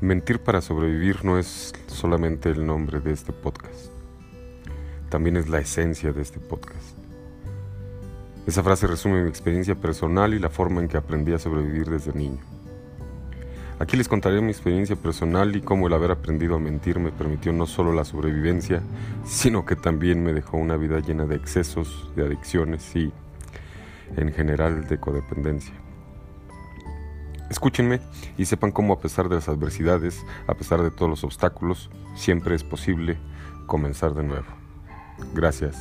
Mentir para sobrevivir no es solamente el nombre de este podcast, también es la esencia de este podcast. Esa frase resume mi experiencia personal y la forma en que aprendí a sobrevivir desde niño. Aquí les contaré mi experiencia personal y cómo el haber aprendido a mentir me permitió no solo la sobrevivencia, sino que también me dejó una vida llena de excesos, de adicciones y, en general, de codependencia. Escúchenme y sepan cómo a pesar de las adversidades, a pesar de todos los obstáculos, siempre es posible comenzar de nuevo. Gracias.